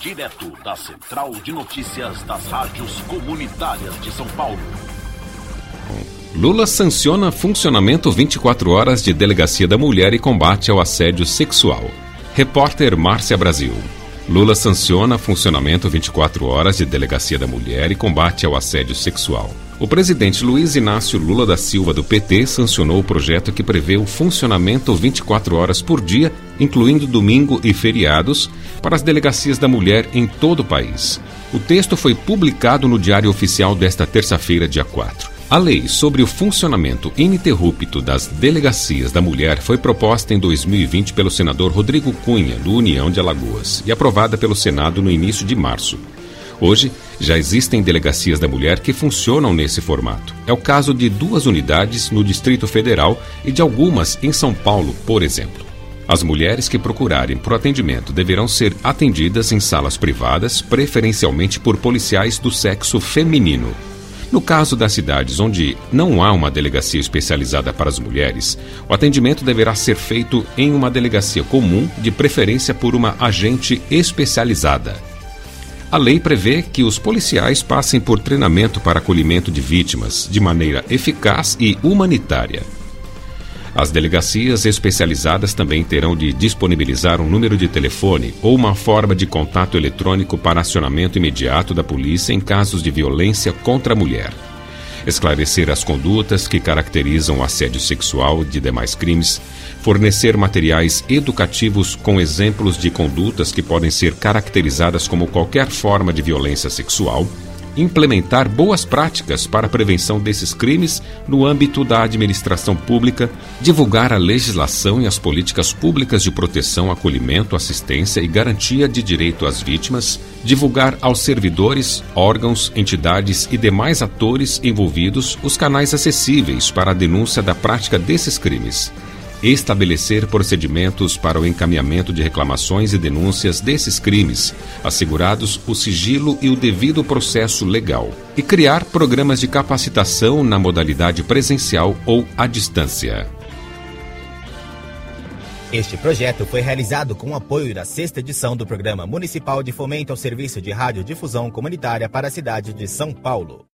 direto da Central de Notícias das Rádios Comunitárias de São Paulo. Lula sanciona funcionamento 24 horas de Delegacia da Mulher e combate ao assédio sexual. Repórter Márcia Brasil. Lula sanciona funcionamento 24 horas de Delegacia da Mulher e combate ao assédio sexual. O presidente Luiz Inácio Lula da Silva do PT sancionou o projeto que prevê o funcionamento 24 horas por dia, incluindo domingo e feriados, para as delegacias da mulher em todo o país. O texto foi publicado no Diário Oficial desta terça-feira, dia 4. A lei sobre o funcionamento ininterrupto das delegacias da mulher foi proposta em 2020 pelo senador Rodrigo Cunha, do União de Alagoas, e aprovada pelo Senado no início de março. Hoje, já existem delegacias da mulher que funcionam nesse formato. É o caso de duas unidades no Distrito Federal e de algumas em São Paulo, por exemplo. As mulheres que procurarem por atendimento deverão ser atendidas em salas privadas, preferencialmente por policiais do sexo feminino. No caso das cidades onde não há uma delegacia especializada para as mulheres, o atendimento deverá ser feito em uma delegacia comum, de preferência por uma agente especializada. A lei prevê que os policiais passem por treinamento para acolhimento de vítimas de maneira eficaz e humanitária. As delegacias especializadas também terão de disponibilizar um número de telefone ou uma forma de contato eletrônico para acionamento imediato da polícia em casos de violência contra a mulher. Esclarecer as condutas que caracterizam o assédio sexual de demais crimes, fornecer materiais educativos com exemplos de condutas que podem ser caracterizadas como qualquer forma de violência sexual implementar boas práticas para a prevenção desses crimes no âmbito da administração pública, divulgar a legislação e as políticas públicas de proteção, acolhimento, assistência e garantia de direito às vítimas, divulgar aos servidores, órgãos, entidades e demais atores envolvidos os canais acessíveis para a denúncia da prática desses crimes estabelecer procedimentos para o encaminhamento de reclamações e denúncias desses crimes, assegurados o sigilo e o devido processo legal, e criar programas de capacitação na modalidade presencial ou à distância. Este projeto foi realizado com o apoio da sexta edição do Programa Municipal de Fomento ao Serviço de Radiodifusão Comunitária para a cidade de São Paulo.